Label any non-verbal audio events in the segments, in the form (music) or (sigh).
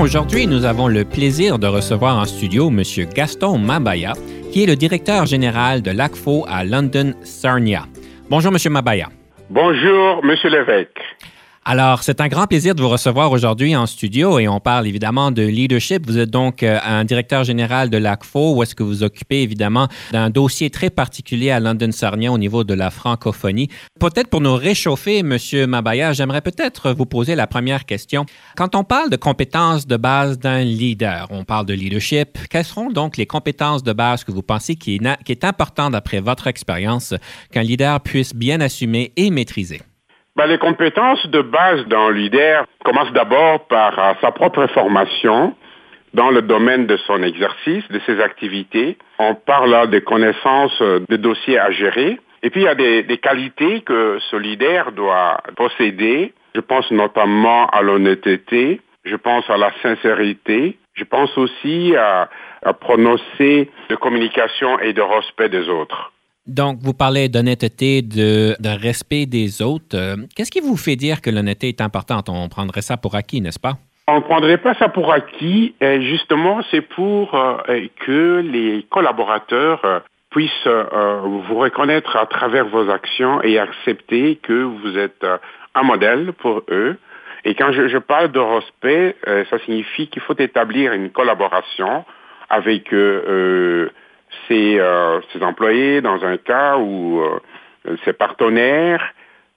Aujourd'hui, nous avons le plaisir de recevoir en studio M. Gaston Mabaya, qui est le directeur général de l'ACFO à London Sarnia. Bonjour, M. Mabaya. Bonjour, M. Lévesque. Alors, c'est un grand plaisir de vous recevoir aujourd'hui en studio et on parle évidemment de leadership. Vous êtes donc euh, un directeur général de l'ACFO où est-ce que vous occupez évidemment d'un dossier très particulier à London Sarnia au niveau de la francophonie. Peut-être pour nous réchauffer, Monsieur Mabaya, j'aimerais peut-être vous poser la première question. Quand on parle de compétences de base d'un leader, on parle de leadership. Quelles seront donc les compétences de base que vous pensez qui qui est important d'après votre expérience qu'un leader puisse bien assumer et maîtriser? Ben, les compétences de base d'un leader commencent d'abord par euh, sa propre formation dans le domaine de son exercice, de ses activités. On parle là des connaissances, euh, des dossiers à gérer. Et puis il y a des, des qualités que ce leader doit posséder. Je pense notamment à l'honnêteté, je pense à la sincérité, je pense aussi à, à prononcer de communication et de respect des autres. Donc, vous parlez d'honnêteté, de, respect des autres. Euh, qu'est-ce qui vous fait dire que l'honnêteté est importante? On prendrait ça pour acquis, n'est-ce pas? On ne prendrait pas ça pour acquis. justement, c'est pour euh, que les collaborateurs puissent euh, vous reconnaître à travers vos actions et accepter que vous êtes un modèle pour eux. Et quand je, je parle de respect, ça signifie qu'il faut établir une collaboration avec ses, euh, ses, employés dans un cas où euh, ses partenaires,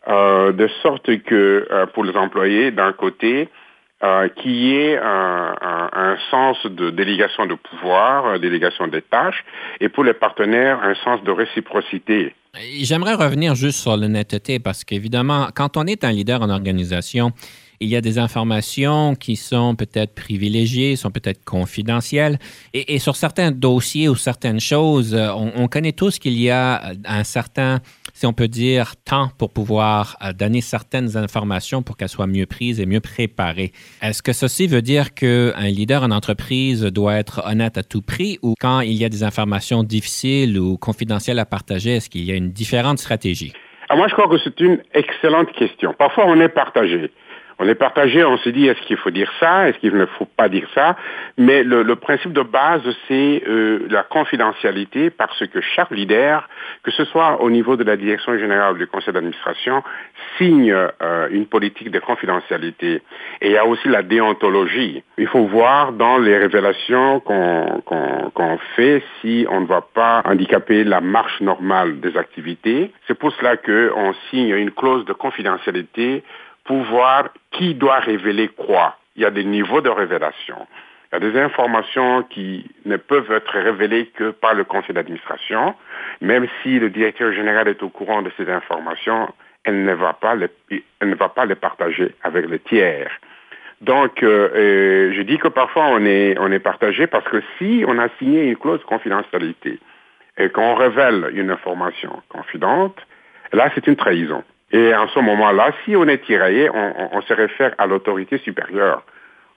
euh, de sorte que pour les employés, d'un côté, qu'il y ait un, un, un, sens de délégation de pouvoir, délégation des tâches, et pour les partenaires, un sens de réciprocité. J'aimerais revenir juste sur l'honnêteté parce qu'évidemment, quand on est un leader en organisation, il y a des informations qui sont peut-être privilégiées, sont peut-être confidentielles. Et, sur certains dossiers ou certaines choses, euh, on, connaît tous qu'il y a un certain, si on peut dire, temps pour pouvoir euh, donner certaines informations pour qu'elles soient mieux prises et mieux préparées. Est-ce que ceci veut dire qu'un leader en entreprise doit être honnête à tout prix ou quand il y a des informations difficiles ou confidentielles à partager, est-ce qu'il y a une différente stratégie? Ah, moi, je crois que c'est une excellente question. Parfois, on est partagé. On est partagé, on se dit est-ce qu'il faut dire ça, est-ce qu'il ne faut pas dire ça, mais le, principe de base c'est euh, la confidentialité parce que chaque leader, que ce soit au niveau de la direction générale du conseil d'administration, signe euh, une politique de confidentialité. Et il y a aussi la déontologie. Il faut voir dans les révélations qu'on fait si on ne va pas handicaper la marche normale des activités. C'est pour cela qu'on signe une clause de confidentialité voir qui doit révéler quoi. Il y a des niveaux de révélation. Il y a des informations qui ne peuvent être révélées que par le conseil d'administration. Même si le directeur général est au courant de ces informations, elle ne va pas les, elle ne va pas les partager avec le tiers. Donc, euh, je dis que parfois on est, on est partagé parce que si on a signé une clause de confidentialité et qu'on révèle une information confidente, là c'est une trahison. Et en ce moment-là, si on est tiraillé, on, se réfère à l'autorité supérieure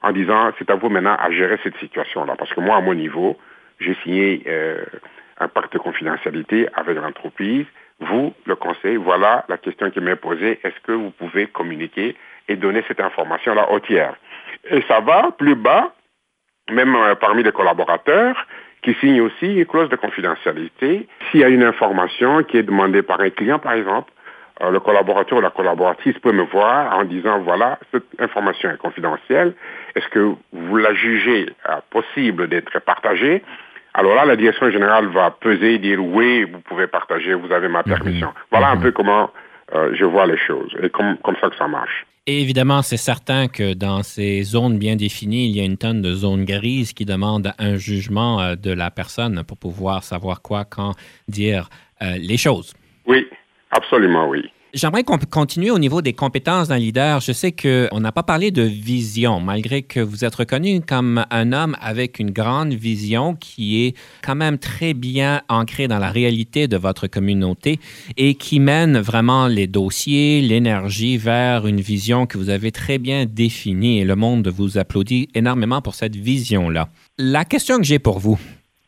en disant c'est à vous maintenant à gérer cette situation-là. Parce que moi, à mon niveau, j'ai signé euh, un pacte de confidentialité avec l'entreprise. Vous, le conseil, voilà la question qui m'est posée. Est-ce que vous pouvez communiquer et donner cette information-là au tiers? Et ça va plus bas, même euh, parmi les collaborateurs qui signent aussi une clause de confidentialité. S'il y a une information qui est demandée par un client, par exemple, euh, le collaborateur ou la collaboratrice peut me voir en disant, voilà, cette information est confidentielle, est-ce que vous la jugez euh, possible d'être partagée? Alors là, la direction générale va peser et dire oui, vous pouvez partager, vous avez ma permission. Mhm. Voilà un mhm. peu comment euh, je vois les choses et comme, comme ça que ça marche. Et évidemment, c'est certain que dans ces zones bien définies, il y a une tonne de zones grises qui demandent un jugement de la personne pour pouvoir savoir quoi, quand dire les choses. Oui, Absolument, oui. J'aimerais continuer au niveau des compétences d'un leader. Je sais qu'on n'a pas parlé de vision, malgré que vous êtes reconnu comme un homme avec une grande vision qui est quand même très bien ancrée dans la réalité de votre communauté et qui mène vraiment les dossiers, l'énergie vers une vision que vous avez très bien définie et le monde vous applaudit énormément pour cette vision-là. La question que j'ai pour vous,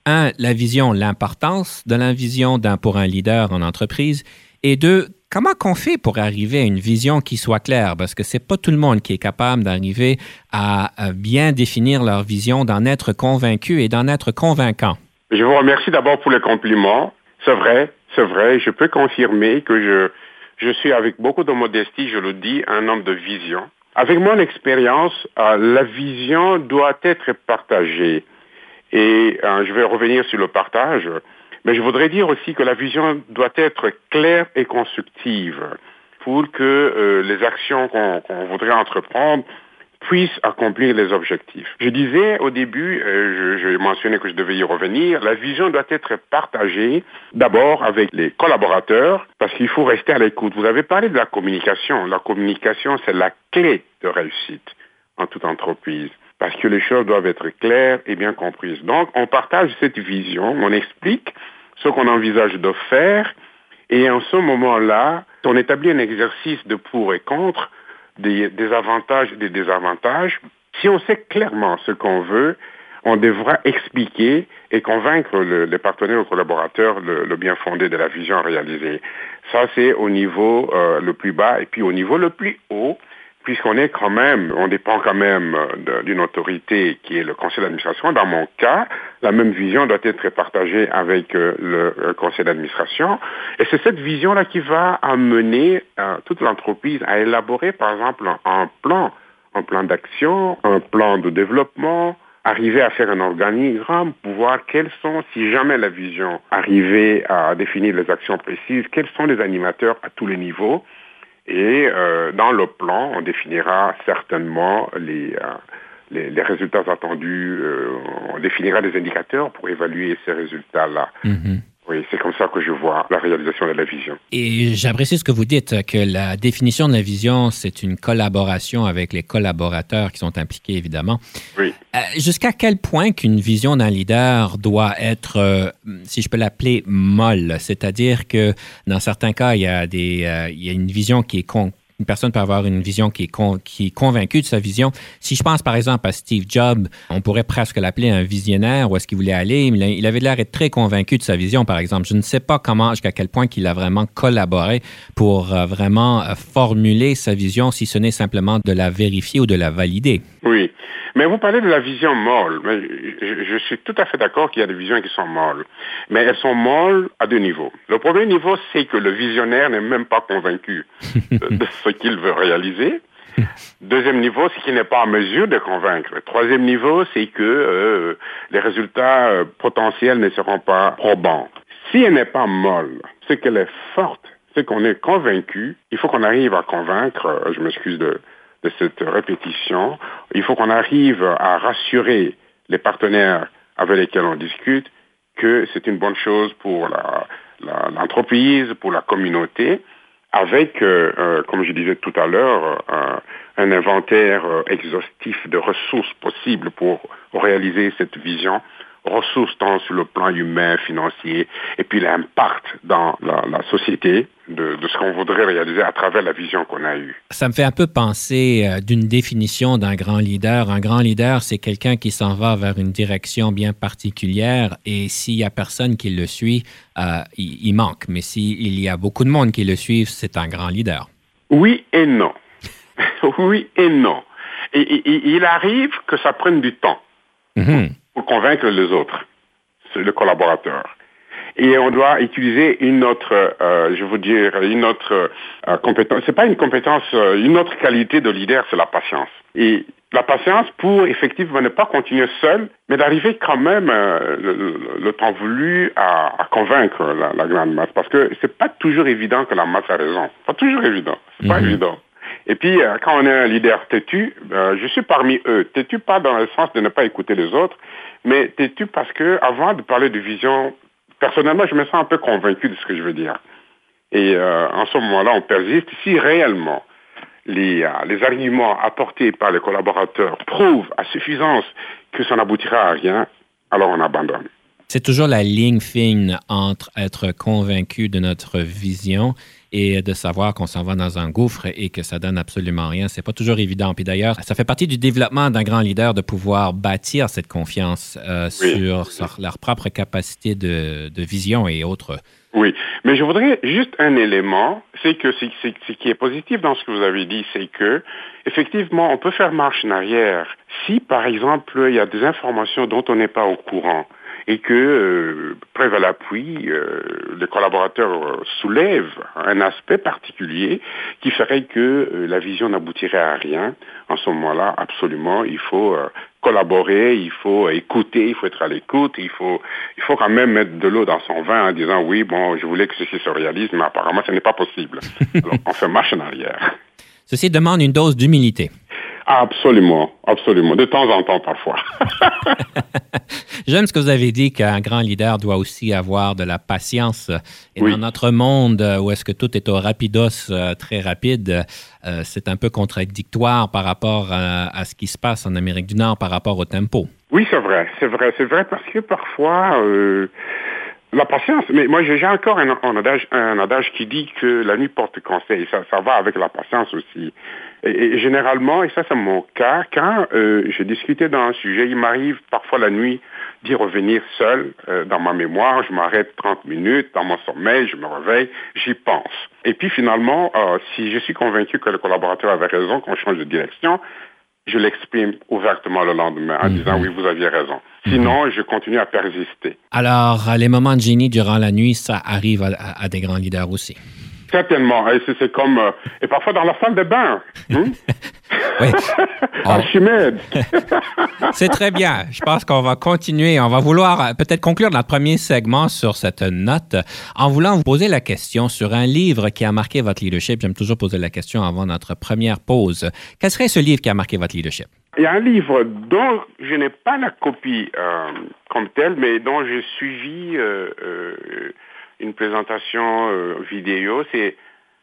un, la vision, l'importance de la vision pour un leader en entreprise, et deux, comment qu'on fait pour arriver à une vision qui soit claire? Parce que c'est pas tout le monde qui est capable d'arriver à, bien définir leur vision, d'en être convaincu et d'en être convaincant. Je vous remercie d'abord pour les compliments. C'est vrai, c'est vrai. Je peux confirmer que je, je suis avec beaucoup de modestie, je le dis, un homme de vision. Avec mon expérience, euh, la vision doit être partagée. Et euh, je vais revenir sur le partage. Mais je voudrais dire aussi que la vision doit être claire et constructive pour que euh, les actions qu'on voudrait entreprendre puissent accomplir les objectifs. Je disais au début, euh, je, je, mentionnais que je devais y revenir, la vision doit être partagée d'abord avec les collaborateurs parce qu'il faut rester à l'écoute. Vous avez parlé de la communication. La communication, c'est la clé de réussite en toute entreprise parce que les choses doivent être claires et bien comprises. Donc, on partage cette vision, on explique ce qu'on envisage de faire. Et en ce moment-là, on établit un exercice de pour et contre, des, avantages et des désavantages. Si on sait clairement ce qu'on veut, on devra expliquer et convaincre les partenaires ou collaborateurs le, bien fondé de la vision réalisée. Ça, c'est au niveau euh, le plus bas. Et puis au niveau le plus haut, puisqu'on est quand même, on dépend quand même euh, d'une autorité qui est le conseil d'administration. Dans mon cas, la même vision doit être partagée avec euh, le, conseil d'administration. Et c'est cette vision-là qui va amener euh, toute l'entreprise à élaborer, par exemple, un plan, un plan d'action, un plan de développement, arriver à faire un organigramme pour voir quels sont, si jamais la vision arrivait à définir les actions précises, quels sont les animateurs à tous les niveaux et euh, dans le plan, on définira certainement les, euh, les, résultats attendus, euh, on définira des indicateurs pour évaluer ces résultats-là. Mm-hmm. Oui, c'est comme ça que je vois la réalisation de la vision. Et j'apprécie ce que vous dites, que la définition de la vision, c'est une collaboration avec les collaborateurs qui sont impliqués, évidemment. Oui. Euh, jusqu'à quel point qu'une vision d'un leader doit être, euh, si je peux l'appeler, molle, c'est-à-dire que dans certains cas, il y a, des, euh, il y a une vision qui est con une personne peut avoir une vision qui est, qui est convaincue de sa vision. Si je pense par exemple à Steve Jobs, on pourrait presque l'appeler un visionnaire, où est-ce qu'il voulait aller. Il avait l'air d'être très convaincu de sa vision, par exemple. Je ne sais pas comment, jusqu'à quel point qu'il a vraiment collaboré pour euh, vraiment euh, formuler sa vision, si ce n'est simplement de la vérifier ou de la valider. Oui. Mais vous parlez de la vision molle. Je, suis tout à fait d'accord qu'il y a des visions qui sont molles. Mais elles sont molles à deux niveaux. Le premier niveau, c'est que le visionnaire n'est même pas convaincu (laughs) de ce qu'il veut réaliser. (laughs) Deuxième niveau, c'est qu'il n'est pas en mesure de convaincre. Troisième niveau, c'est que euh, les résultats euh, potentiels ne seront pas probants. Si elle n'est pas molle, c'est qu'elle est forte, c'est qu'on est convaincu, il faut qu'on arrive à convaincre, euh, je m'excuse de, de cette répétition, il faut qu'on arrive à rassurer les partenaires avec lesquels on discute que c'est une bonne chose pour l'entreprise, pour la communauté, avec, euh, euh, comme je disais tout à l'heure, un, un, inventaire euh, exhaustif de ressources possibles pour réaliser cette vision ressources tant sur le plan humain, financier, et puis l'impact dans la, société de, ce qu'on voudrait réaliser à travers la vision qu'on a eue. Ça me fait un peu penser euh, d'une définition d'un grand leader. Un grand leader, c'est quelqu'un qui s'en va vers une direction bien particulière et s'il y a personne qui le suit, euh, il, manque. Mais s'il y a beaucoup de monde qui le suivent, c'est un grand leader. Oui et non. (laughs) oui et non. Et, il arrive que ça prenne du temps. Mm-hmm pour convaincre les autres, le collaborateur. Et on doit utiliser une autre, euh, je veux dire, une autre euh, compétence. C'est pas une compétence, euh, une autre qualité de leader, c'est la patience. Et la patience pour effectivement ne pas continuer seul, mais d'arriver quand même le, temps voulu à, convaincre la, grande masse, parce que c'est pas toujours évident que la masse a raison. Pas toujours évident. C'est pas mhm. évident. Et puis, quand on est un leader têtu, je suis parmi eux. Têtu pas dans le sens de ne pas écouter les autres, mais têtu parce que avant de parler de vision, personnellement, je me sens un peu convaincu de ce que je veux dire. Et en ce moment-là, on persiste. Si réellement les, les arguments apportés par les collaborateurs prouvent à suffisance que ça n'aboutira à rien, alors on abandonne. C'est toujours la ligne fine entre être convaincu de notre vision et de savoir qu'on s'en va dans un gouffre et que ça donne absolument rien. C'est pas toujours évident. Puis d'ailleurs, ça fait partie du développement d'un grand leader de pouvoir bâtir cette confiance euh, sur, leur propre capacité de, vision et autres. Oui, mais je voudrais juste un élément, c'est que ce qui est positif dans ce que vous avez dit, c'est que effectivement, on peut faire marche en arrière si, par exemple, il y a des informations dont on n'est pas au courant et que, euh, preuve à l'appui, euh, les collaborateurs soulèvent un aspect particulier qui ferait que euh, la vision n'aboutirait à rien. En ce moment-là, absolument, il faut euh, collaborer, il faut écouter, il faut être à l'écoute, il faut, il faut quand même mettre de l'eau dans son vin en disant oui, bon, je voulais que ceci se réalise, mais apparemment, ce n'est pas possible. (laughs) Alors, on fait marche en arrière. Ceci demande une dose d'humilité. Absolument, absolument. De temps en temps, parfois. (laughs) J'aime ce que vous avez dit qu'un grand leader doit aussi avoir de la patience. Et dans notre monde où est-ce que tout est au rapidos, euh, très rapide, euh, c'est un peu contradictoire par rapport à, ce qui se passe en Amérique du Nord par rapport au tempo. Oui, c'est vrai, c'est vrai, c'est vrai parce que parfois... Euh, la patience, mais moi j'ai encore un, adage, un adage qui dit que la nuit porte conseil, ça, ça va avec la patience aussi. Et, généralement, et ça c'est mon cas, quand euh, je discutais d'un sujet, il m'arrive parfois la nuit d'y revenir seul euh, dans ma mémoire, je m'arrête 30 minutes dans mon sommeil, je me réveille, j'y pense. Et puis finalement, euh, si je suis convaincu que le collaborateur avait raison, qu'on change de direction, je l'exprime ouvertement le lendemain en disant mhm. oui, vous aviez raison. Sinon, je continue à persister. Alors, les moments de génie durant la nuit, ça arrive à des grands leaders aussi. Certainement. C'est comme... Euh, et parfois dans la salle de bain. Hein? (laughs) oui. (laughs) Archimède. (laughs) C'est très bien. Je pense qu'on va continuer. On va vouloir euh, peut-être conclure notre premier segment sur cette note en voulant vous poser la question sur un livre qui a marqué votre leadership. J'aime toujours poser la question avant notre première pause. Quel serait ce livre qui a marqué votre leadership? Il y a un livre dont je n'ai pas la copie euh, comme telle, mais dont j'ai suivi une présentation euh, vidéo, c'est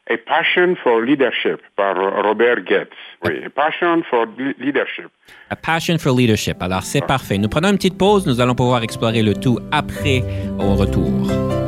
A Passion for Leadership par Robert Goetz. Oui, A Passion for Leadership. A Passion for Leadership. Alors, c'est parfait. Nous prenons une petite pause. Nous allons pouvoir explorer le tout après au retour.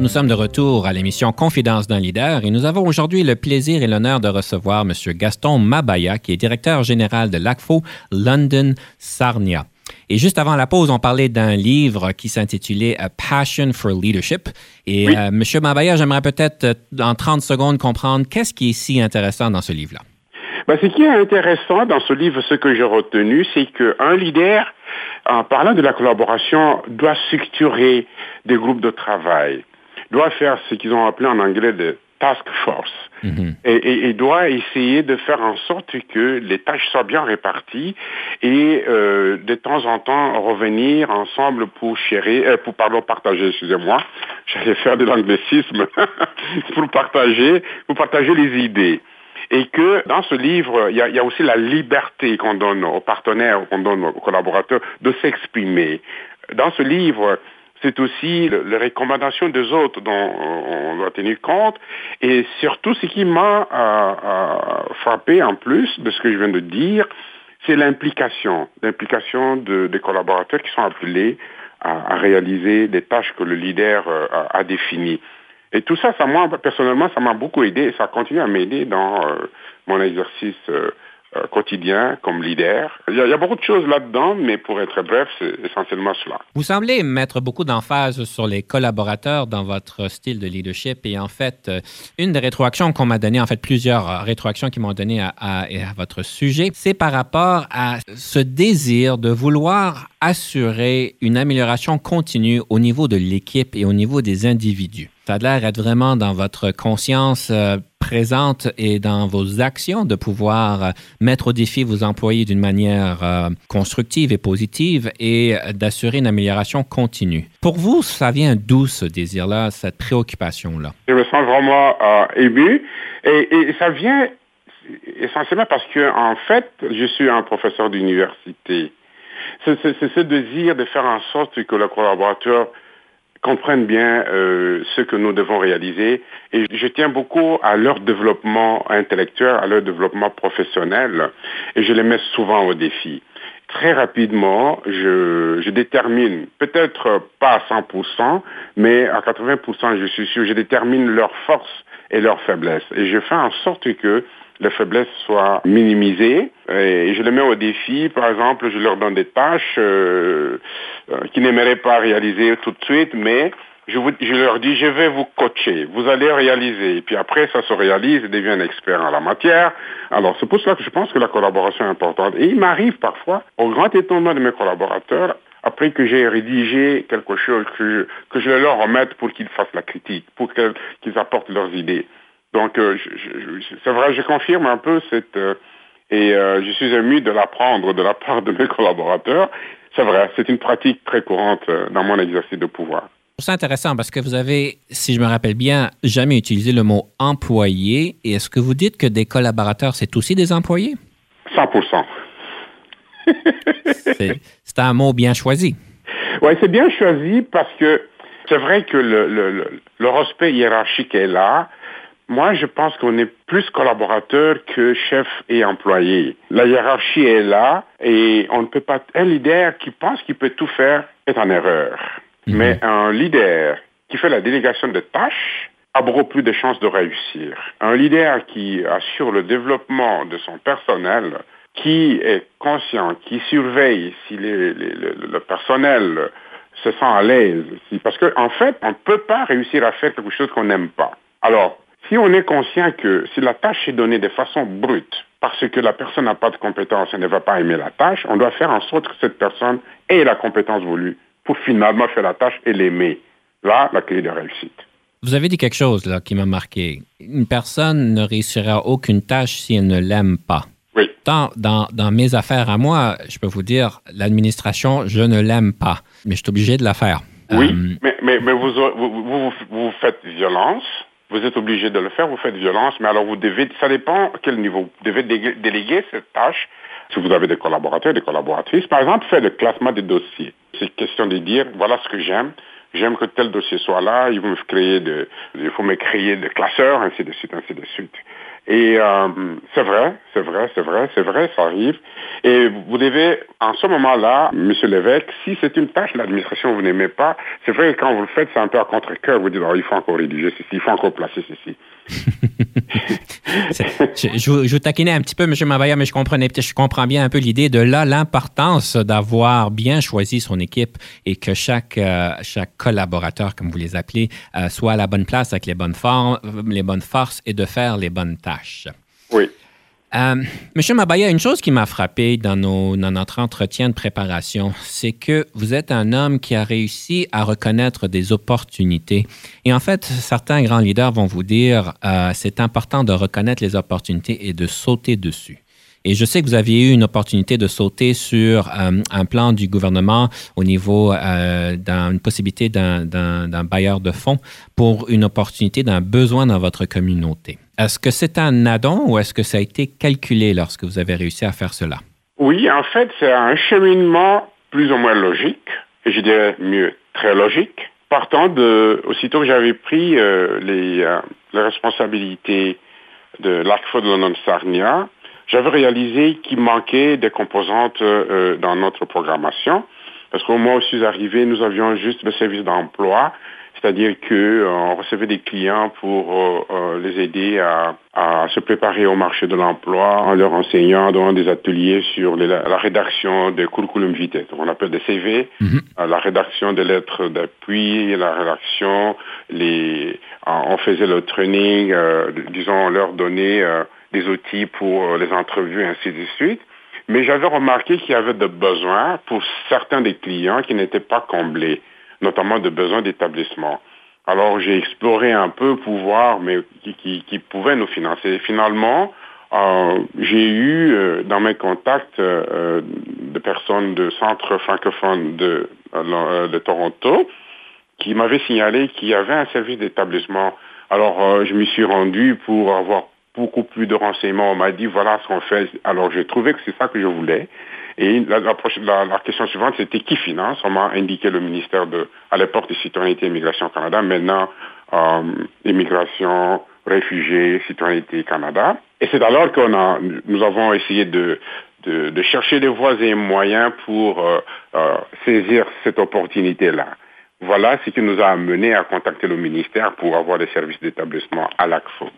Nous sommes de retour à l'émission Confidence d'un leader et nous avons aujourd'hui le plaisir et l'honneur de recevoir M. Gaston Mabaya, qui est directeur général de l'ACFO London Sarnia. Et juste avant la pause, on parlait d'un livre qui s'intitulait A Passion for Leadership. Et euh, M. Mabaya, j'aimerais peut-être euh, en 30 secondes comprendre qu'est-ce qui est si intéressant dans ce livre-là. Ben, ce qui est intéressant dans ce livre, ce que j'ai retenu, c'est qu'un leader, en parlant de la collaboration, doit structurer des groupes de travail doit faire ce qu'ils ont appelé en anglais de task force mhm. et, doit essayer de faire en sorte que les tâches soient bien réparties et euh, de temps en temps revenir ensemble pour chérir, euh, pour pardon, partager, excusez-moi, (laughs) j'allais faire de l'anglicisme, (laughs) pour partager, pour partager les idées. Et que dans ce livre, il y a, y a aussi la liberté qu'on donne aux partenaires, qu'on donne aux collaborateurs de s'exprimer. Dans ce livre, c'est aussi les recommandations des autres dont on doit tenir compte. Et surtout, ce qui m'a euh, euh, frappé en plus de ce que je viens de dire, c'est l'implication, l'implication des collaborateurs qui sont appelés à, réaliser des tâches que le leader euh, a, définies. Et tout ça, ça moi, personnellement, ça m'a beaucoup aidé et ça continue à m'aider dans mon exercice euh, quotidien comme leader. Il y, a, beaucoup de choses là-dedans, mais pour être bref, c'est essentiellement cela. Vous semblez mettre beaucoup d'emphase sur les collaborateurs dans votre style de leadership et en fait, euh, une des rétroactions qu'on m'a donné, en fait plusieurs rétroactions qui m'ont donné à, votre sujet, c'est par rapport à ce désir de vouloir assurer une amélioration continue au niveau de l'équipe et au niveau des individus. Ça a l'air d'être vraiment dans votre conscience euh, présente et dans vos actions de pouvoir euh, mettre au défi vos employés d'une manière euh, constructive et positive et d'assurer une amélioration continue. Pour vous, ça vient d'où ce désir-là, cette préoccupation-là? Je me sens vraiment ému et, et, ça vient essentiellement parce que, en fait, je suis un professeur d'université. C'est ce désir de faire en sorte que le collaborateur comprennent bien euh, ce que nous devons réaliser. Et je tiens beaucoup à leur développement intellectuel, à leur développement professionnel, et je les mets souvent au défi. Très rapidement, je, je détermine, peut-être pas à 100%, mais à 80%, je suis sûr, je détermine leurs forces et leurs faiblesses. Et je fais en sorte que les faiblesses soient minimisées. Et je les mets au défi. Par exemple, je leur donne des tâches euh, euh, qu'ils n'aimeraient pas réaliser tout de suite, mais je, leur dis, je vais vous coacher, vous allez réaliser. Et puis après, ça se réalise, ils deviennent experts en la matière. Alors, c'est pour cela que je pense que la collaboration est importante. Et il m'arrive parfois, au grand étonnement de mes collaborateurs, après que j'ai rédigé quelque chose, que je leur remette pour qu'ils fassent la critique, pour qu'ils apportent leurs idées. Donc, euh, c'est vrai, je confirme un peu cette... Euh, et euh, je suis ému de l'apprendre de la (laughs) part de mes collaborateurs. C'est vrai, c'est une pratique très courante dans mon exercice de pouvoir. C'est intéressant parce que vous avez, si je me rappelle bien, jamais utilisé le mot employé. Et est-ce que vous dites que des collaborateurs, c'est aussi des employés? 100 C'est un mot bien choisi. Oui, c'est bien choisi parce que c'est vrai que le, le, le respect hiérarchique est là, moi, je pense qu'on est plus collaborateur que chef et employé. La hiérarchie est là et on ne peut pas... Un leader qui pense qu'il peut tout faire est en erreur. Mhm. Mais un leader qui fait la délégation de tâches a beaucoup plus de chances de réussir. Un leader qui assure le développement de son personnel, qui est conscient, qui surveille si le personnel se sent à l'aise. Parce qu'en en fait, on ne peut pas réussir à faire quelque chose qu'on n'aime pas. Alors, si on est conscient que si la tâche est donnée de façon brute, parce que la personne n'a pas de compétence et ne va pas aimer la tâche, on doit faire en sorte que cette personne ait la compétence voulue pour finalement faire la tâche et l'aimer. Là, la clé de réussite. Vous avez dit quelque chose là qui m'a marqué. Une personne ne réussira aucune tâche si elle ne l'aime pas. Oui. Dans, dans, dans, mes affaires à moi, je peux vous dire, l'administration, je ne l'aime pas, mais je suis obligé de la faire. Oui, euh, mais, mais, mais vous, vous, vous, vous, faites violence, vous êtes obligé de le faire, vous faites violence, mais alors vous devez, ça dépend à quel niveau, vous devez déléguer cette tâche. Si vous avez des collaborateurs, des collaboratrices, par exemple, faire le classement des dossiers. C'est question de dire, voilà ce que j'aime, j'aime que tel dossier soit là, il faut me créer de, il faut me créer des classeurs, ainsi de suite, ainsi de suite. Et euh, c'est vrai, c'est vrai, c'est vrai, c'est vrai, ça arrive. Et vous devez, en ce moment-là, Monsieur l'évêque, si c'est une tâche, l'administration, vous n'aimez pas, c'est vrai que quand vous le faites, c'est un peu à contre-cœur. Vous dites, oh, il faut encore rédiger ceci, il faut encore placer ceci. (laughs) je, je, vous taquinais un petit peu, M. Mavaya, mais je, comprenais, je comprends bien un peu l'idée de là, l'importance d'avoir bien choisi son équipe et que chaque, euh, chaque collaborateur, comme vous les appelez, euh, soit à la bonne place avec les bonnes, formes, les bonnes forces et de faire les bonnes tâches. Oui. Euh, Monsieur Mabaya, une chose qui m'a frappé dans, notre entretien de préparation, c'est que vous êtes un homme qui a réussi à reconnaître des opportunités. Et en fait, certains grands leaders vont vous dire, euh, c'est important de reconnaître les opportunités et de sauter dessus. Et je sais que vous aviez eu une opportunité de sauter sur euh, un plan du gouvernement au niveau d'une possibilité d'un bailleur de fonds pour une opportunité d'un besoin dans votre communauté. Est-ce que c'est un addon ou est-ce que ça a été calculé lorsque vous avez réussi à faire cela? Oui, en fait, c'est un cheminement plus ou moins logique, et je dirais mieux, très logique, partant de, aussitôt que j'avais pris euh, les, euh, les, responsabilités de l'ACFO de London-Sarnia, j'avais réalisé qu'il manquait des composantes euh, dans notre programmation. Parce qu'au moment où je suis arrivé, nous avions juste le service d'emploi c'est-à-dire qu'on recevait des clients pour les aider à, se préparer au marché de l'emploi en leur enseignant, dans des ateliers sur la rédaction des curriculum vitae, on appelle des CV, mhm. la rédaction des lettres d'appui, la rédaction, les, on faisait le training, disons, on leur donnait des outils pour les entrevues, ainsi de suite. Mais j'avais remarqué qu'il y avait des besoins pour certains des clients qui n'étaient pas comblés, notamment des besoins d'établissement. Alors j'ai exploré un peu pour voir mais qui, pouvaient nous financer. Finalement, euh, j'ai eu euh, dans mes contacts euh, des personnes de centre francophone de, de Toronto qui m'avaient signalé qu'il y avait un service d'établissement. Alors je m'y suis rendu pour avoir beaucoup plus de renseignements. On m'a dit, voilà ce qu'on fait. Alors, j'ai trouvé que c'est ça que je voulais. Et la, la, question suivante, c'était qui finance? On m'a indiqué le ministère de, à l'époque de Citoyenneté et Immigration Canada, maintenant euh, Immigration, Réfugiés, Citoyenneté Canada. Et c'est alors qu'on a, nous avons essayé de, de, de, chercher des voies et moyens pour euh, euh, saisir cette opportunité-là. Voilà ce qui nous a amené à contacter le ministère pour avoir des services d'établissement à l'ACFO.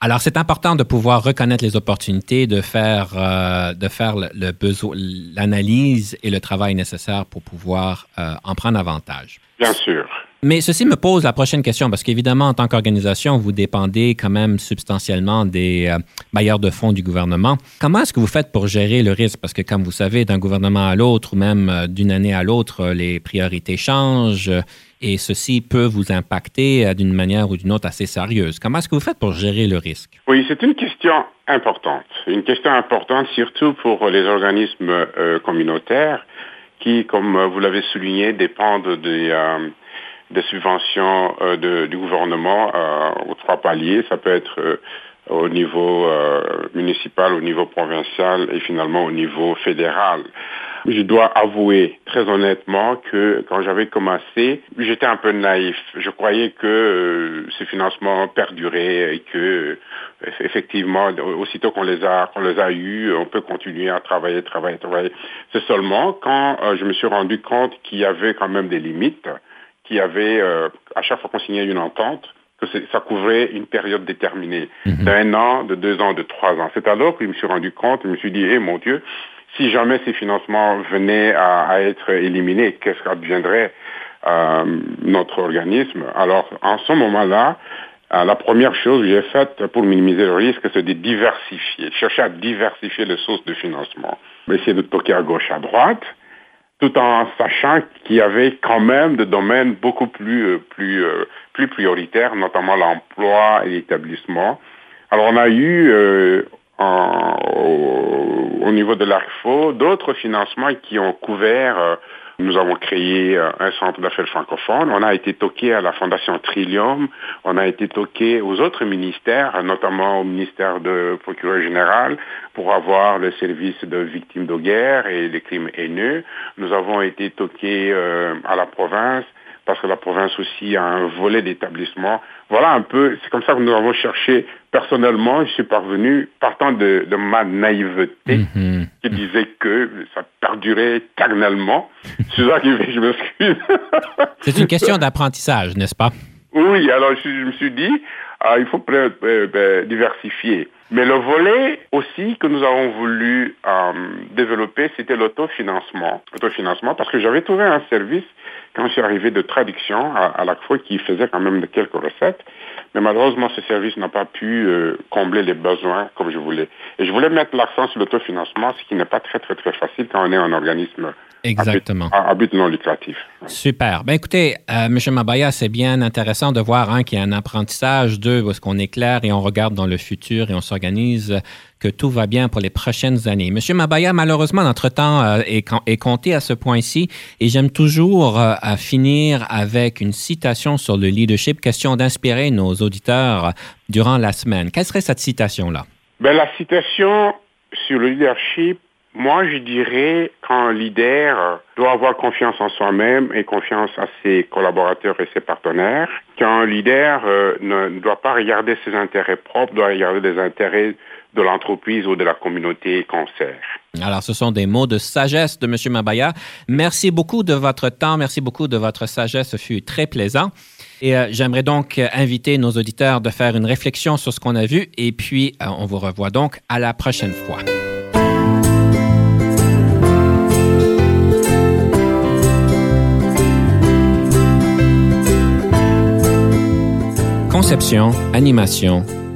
Alors, c'est important de pouvoir reconnaître les opportunités, de faire, euh, de faire le, besoin, l'analyse et le travail nécessaire pour pouvoir euh, en prendre avantage. Bien sûr. Mais ceci me pose la prochaine question, parce qu'évidemment, en tant qu'organisation, vous dépendez quand même substantiellement des euh, bailleurs de fonds du gouvernement. Comment est-ce que vous faites pour gérer le risque? Parce que, comme vous savez, d'un gouvernement à l'autre ou même d'une année à l'autre, les priorités changent et ceci peut vous impacter euh, d'une manière ou d'une autre assez sérieuse. Comment est-ce que vous faites pour gérer le risque? Oui, c'est une question importante. Une question importante surtout pour les organismes euh, communautaires qui, comme vous l'avez souligné, dépendent euh, des subventions du gouvernement aux trois paliers. Ça peut être au niveau municipal, au niveau provincial et finalement au niveau fédéral. Je dois avouer très honnêtement que quand j'avais commencé, j'étais un peu naïf. Je croyais que euh, ces financements perduraient et que euh, effectivement, aussitôt qu'on les a qu'on les a eus, on peut continuer à travailler, travailler, travailler. C'est seulement quand euh, je me suis rendu compte qu'il y avait quand même des limites, qu'il y avait à chaque fois qu'on signait une entente, que ça couvrait une période déterminée, mm-hmm. d'un an, de deux ans, de trois ans. C'est alors que je me suis rendu compte, je me suis dit, eh mon Dieu, si jamais ces financements venaient à, être éliminés, qu'est-ce qu'adviendrait euh, notre organisme? Alors, en ce moment-là, euh, la première chose que j'ai faite pour minimiser le risque, c'est de diversifier, chercher à diversifier les sources de financement. Essayer de toquer à gauche, à droite, tout en sachant qu'il y avait quand même des domaines beaucoup plus, euh, plus, euh, plus prioritaires, notamment l'emploi et l'établissement. Alors on a eu au, niveau de l'ARFO, d'autres financements qui ont couvert, euh, nous avons créé euh, un centre d'affaires francophone, on a été toqué à la Fondation Trillium, on a été toqué aux autres ministères, notamment au ministère de procureur général, pour avoir le service de victimes de guerre et des crimes haineux. Nous avons été toqués euh, à la province parce que la province aussi a un volet d'établissement. Voilà un peu, c'est comme ça que nous avons cherché. Personnellement, je suis parvenu, partant de, ma naïveté, mhm. qui disait que ça perdurait éternellement. (laughs) c'est ça que je m'excuse. (laughs) c'est une question d'apprentissage, n'est-ce pas? Oui, alors je, me suis dit, ah, il faut euh, diversifier. Mais le volet aussi que nous avons voulu euh, développer, c'était l'autofinancement. L'autofinancement, parce que j'avais trouvé un service quand je suis arrivé de traduction à, la fois qui faisait quand même quelques recettes. Mais malheureusement, ce service n'a pas pu euh, combler les besoins comme je voulais. Et je voulais mettre l'accent sur l'autofinancement, ce qui n'est pas très, très, très facile quand on est un organisme Exactement. À, but, non lucratif. Super. Ben écoutez, euh, M. Mabaya, c'est bien intéressant de voir hein, qu'il y a un apprentissage, de parce qu'on est clair et on regarde dans le futur et on s'organise que tout va bien pour les prochaines années. Monsieur Mabaya, malheureusement, notre temps euh, est, compté à ce point-ci et j'aime toujours à finir avec une citation sur le leadership, question d'inspirer nos auditeurs durant la semaine. Quelle serait cette citation-là? Ben, la citation sur le leadership, moi, je dirais qu'un leader doit avoir confiance en soi-même et confiance à ses collaborateurs et ses partenaires. Qu'un leader euh, ne doit pas regarder ses intérêts propres, doit regarder les intérêts de l'entreprise ou de la communauté qu'on sert. Alors, ce sont des mots de sagesse de M. Mabaya. Merci beaucoup de votre temps, merci beaucoup de votre sagesse, ce fut très plaisant. Et euh, j'aimerais donc euh, inviter nos auditeurs de faire une réflexion sur ce qu'on a vu et puis euh, on vous revoit donc à la prochaine fois. Conception, animation,